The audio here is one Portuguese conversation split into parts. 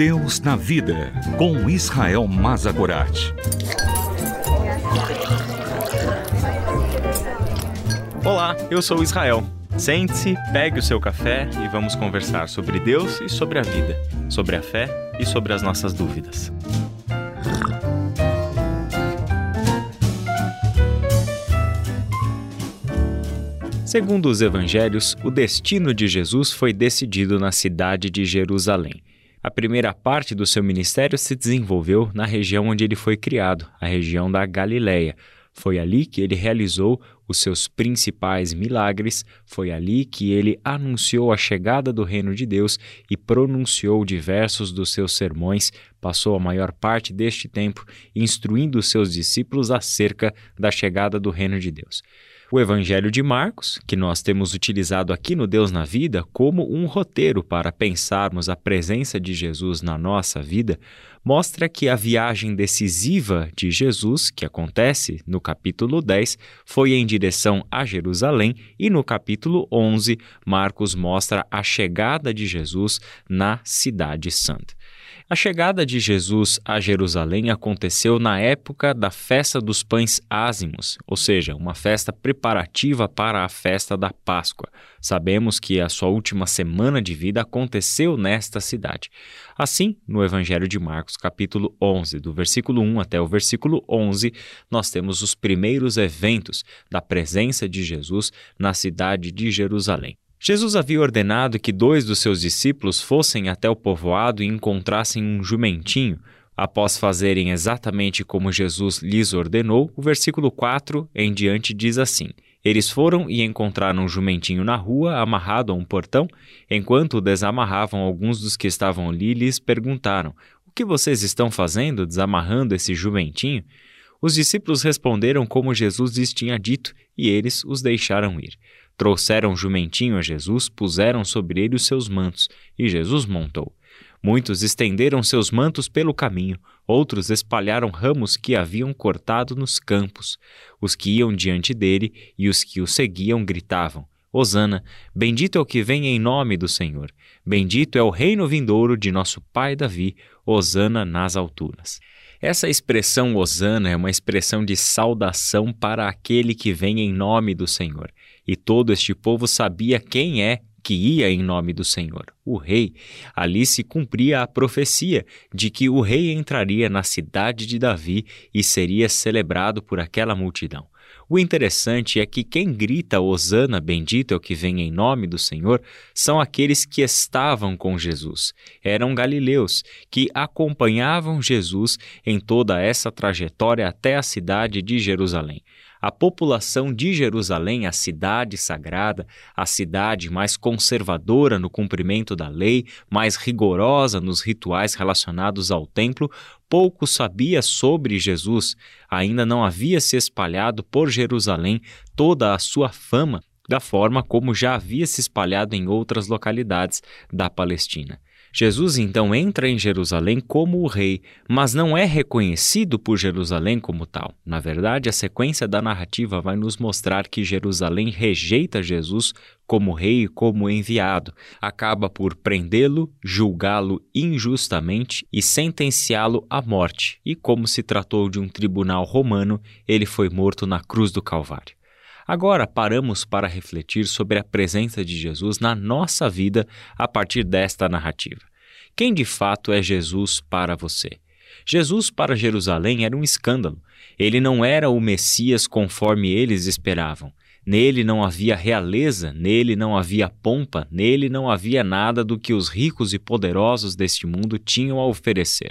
Deus na Vida, com Israel Mazagorat. Olá, eu sou Israel. Sente-se, pegue o seu café e vamos conversar sobre Deus e sobre a vida, sobre a fé e sobre as nossas dúvidas. Segundo os evangelhos, o destino de Jesus foi decidido na cidade de Jerusalém. A primeira parte do seu ministério se desenvolveu na região onde ele foi criado, a região da Galileia. Foi ali que ele realizou os seus principais milagres, foi ali que ele anunciou a chegada do reino de Deus e pronunciou diversos dos seus sermões. Passou a maior parte deste tempo instruindo os seus discípulos acerca da chegada do reino de Deus. O Evangelho de Marcos, que nós temos utilizado aqui no Deus na Vida como um roteiro para pensarmos a presença de Jesus na nossa vida, mostra que a viagem decisiva de Jesus, que acontece no capítulo 10, foi em direção a Jerusalém, e no capítulo 11, Marcos mostra a chegada de Jesus na Cidade Santa. A chegada de Jesus a Jerusalém aconteceu na época da festa dos pães ázimos, ou seja, uma festa preparativa para a festa da Páscoa. Sabemos que a sua última semana de vida aconteceu nesta cidade. Assim, no Evangelho de Marcos, capítulo 11, do versículo 1 até o versículo 11, nós temos os primeiros eventos da presença de Jesus na cidade de Jerusalém. Jesus havia ordenado que dois dos seus discípulos fossem até o povoado e encontrassem um jumentinho. Após fazerem exatamente como Jesus lhes ordenou, o versículo 4 em diante diz assim: Eles foram e encontraram um jumentinho na rua, amarrado a um portão. Enquanto o desamarravam, alguns dos que estavam ali lhes perguntaram: O que vocês estão fazendo desamarrando esse jumentinho? Os discípulos responderam como Jesus lhes tinha dito, e eles os deixaram ir. Trouxeram jumentinho a Jesus, puseram sobre ele os seus mantos, e Jesus montou. Muitos estenderam seus mantos pelo caminho, outros espalharam ramos que haviam cortado nos campos. Os que iam diante dele e os que o seguiam gritavam: Hosana, bendito é o que vem em nome do Senhor. Bendito é o reino vindouro de nosso pai Davi. Hosana nas alturas. Essa expressão Hosana é uma expressão de saudação para aquele que vem em nome do Senhor. E todo este povo sabia quem é que ia em nome do Senhor, o rei. Ali se cumpria a profecia de que o rei entraria na cidade de Davi e seria celebrado por aquela multidão. O interessante é que quem grita Hosana, bendito é o que vem em nome do Senhor, são aqueles que estavam com Jesus. Eram galileus que acompanhavam Jesus em toda essa trajetória até a cidade de Jerusalém a população de Jerusalém, a cidade sagrada, a cidade mais conservadora no cumprimento da lei, mais rigorosa nos rituais relacionados ao templo, pouco sabia sobre Jesus. Ainda não havia se espalhado por Jerusalém toda a sua fama da forma como já havia se espalhado em outras localidades da Palestina. Jesus então entra em Jerusalém como o rei, mas não é reconhecido por Jerusalém como tal. Na verdade, a sequência da narrativa vai nos mostrar que Jerusalém rejeita Jesus como rei e como enviado, acaba por prendê-lo, julgá-lo injustamente e sentenciá-lo à morte. E como se tratou de um tribunal romano, ele foi morto na cruz do Calvário. Agora paramos para refletir sobre a presença de Jesus na nossa vida a partir desta narrativa. Quem de fato é Jesus para você? Jesus para Jerusalém era um escândalo. Ele não era o Messias conforme eles esperavam. Nele não havia realeza, nele não havia pompa, nele não havia nada do que os ricos e poderosos deste mundo tinham a oferecer.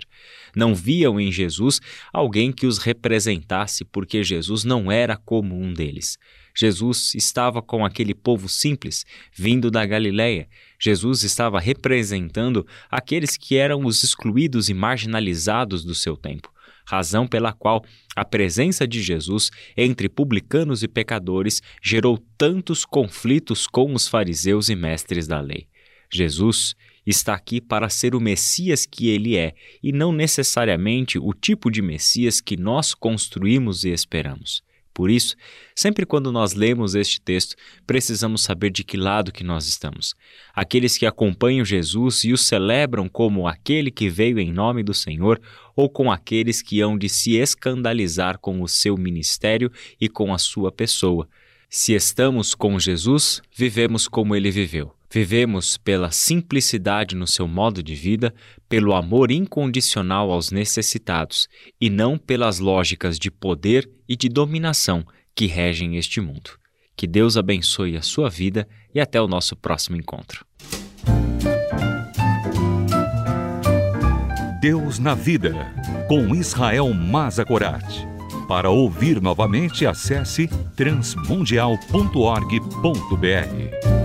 Não viam em Jesus alguém que os representasse, porque Jesus não era como um deles. Jesus estava com aquele povo simples, vindo da Galiléia. Jesus estava representando aqueles que eram os excluídos e marginalizados do seu tempo, razão pela qual a presença de Jesus entre publicanos e pecadores gerou tantos conflitos com os fariseus e mestres da lei. Jesus está aqui para ser o Messias que ele é e não necessariamente o tipo de Messias que nós construímos e esperamos. Por isso, sempre quando nós lemos este texto, precisamos saber de que lado que nós estamos. Aqueles que acompanham Jesus e o celebram como aquele que veio em nome do Senhor, ou com aqueles que hão de se escandalizar com o seu ministério e com a sua pessoa. Se estamos com Jesus, vivemos como ele viveu. Vivemos pela simplicidade no seu modo de vida, pelo amor incondicional aos necessitados e não pelas lógicas de poder e de dominação que regem este mundo. Que Deus abençoe a sua vida e até o nosso próximo encontro. Deus na Vida, com Israel Mazagorat. Para ouvir novamente, acesse transmundial.org.br.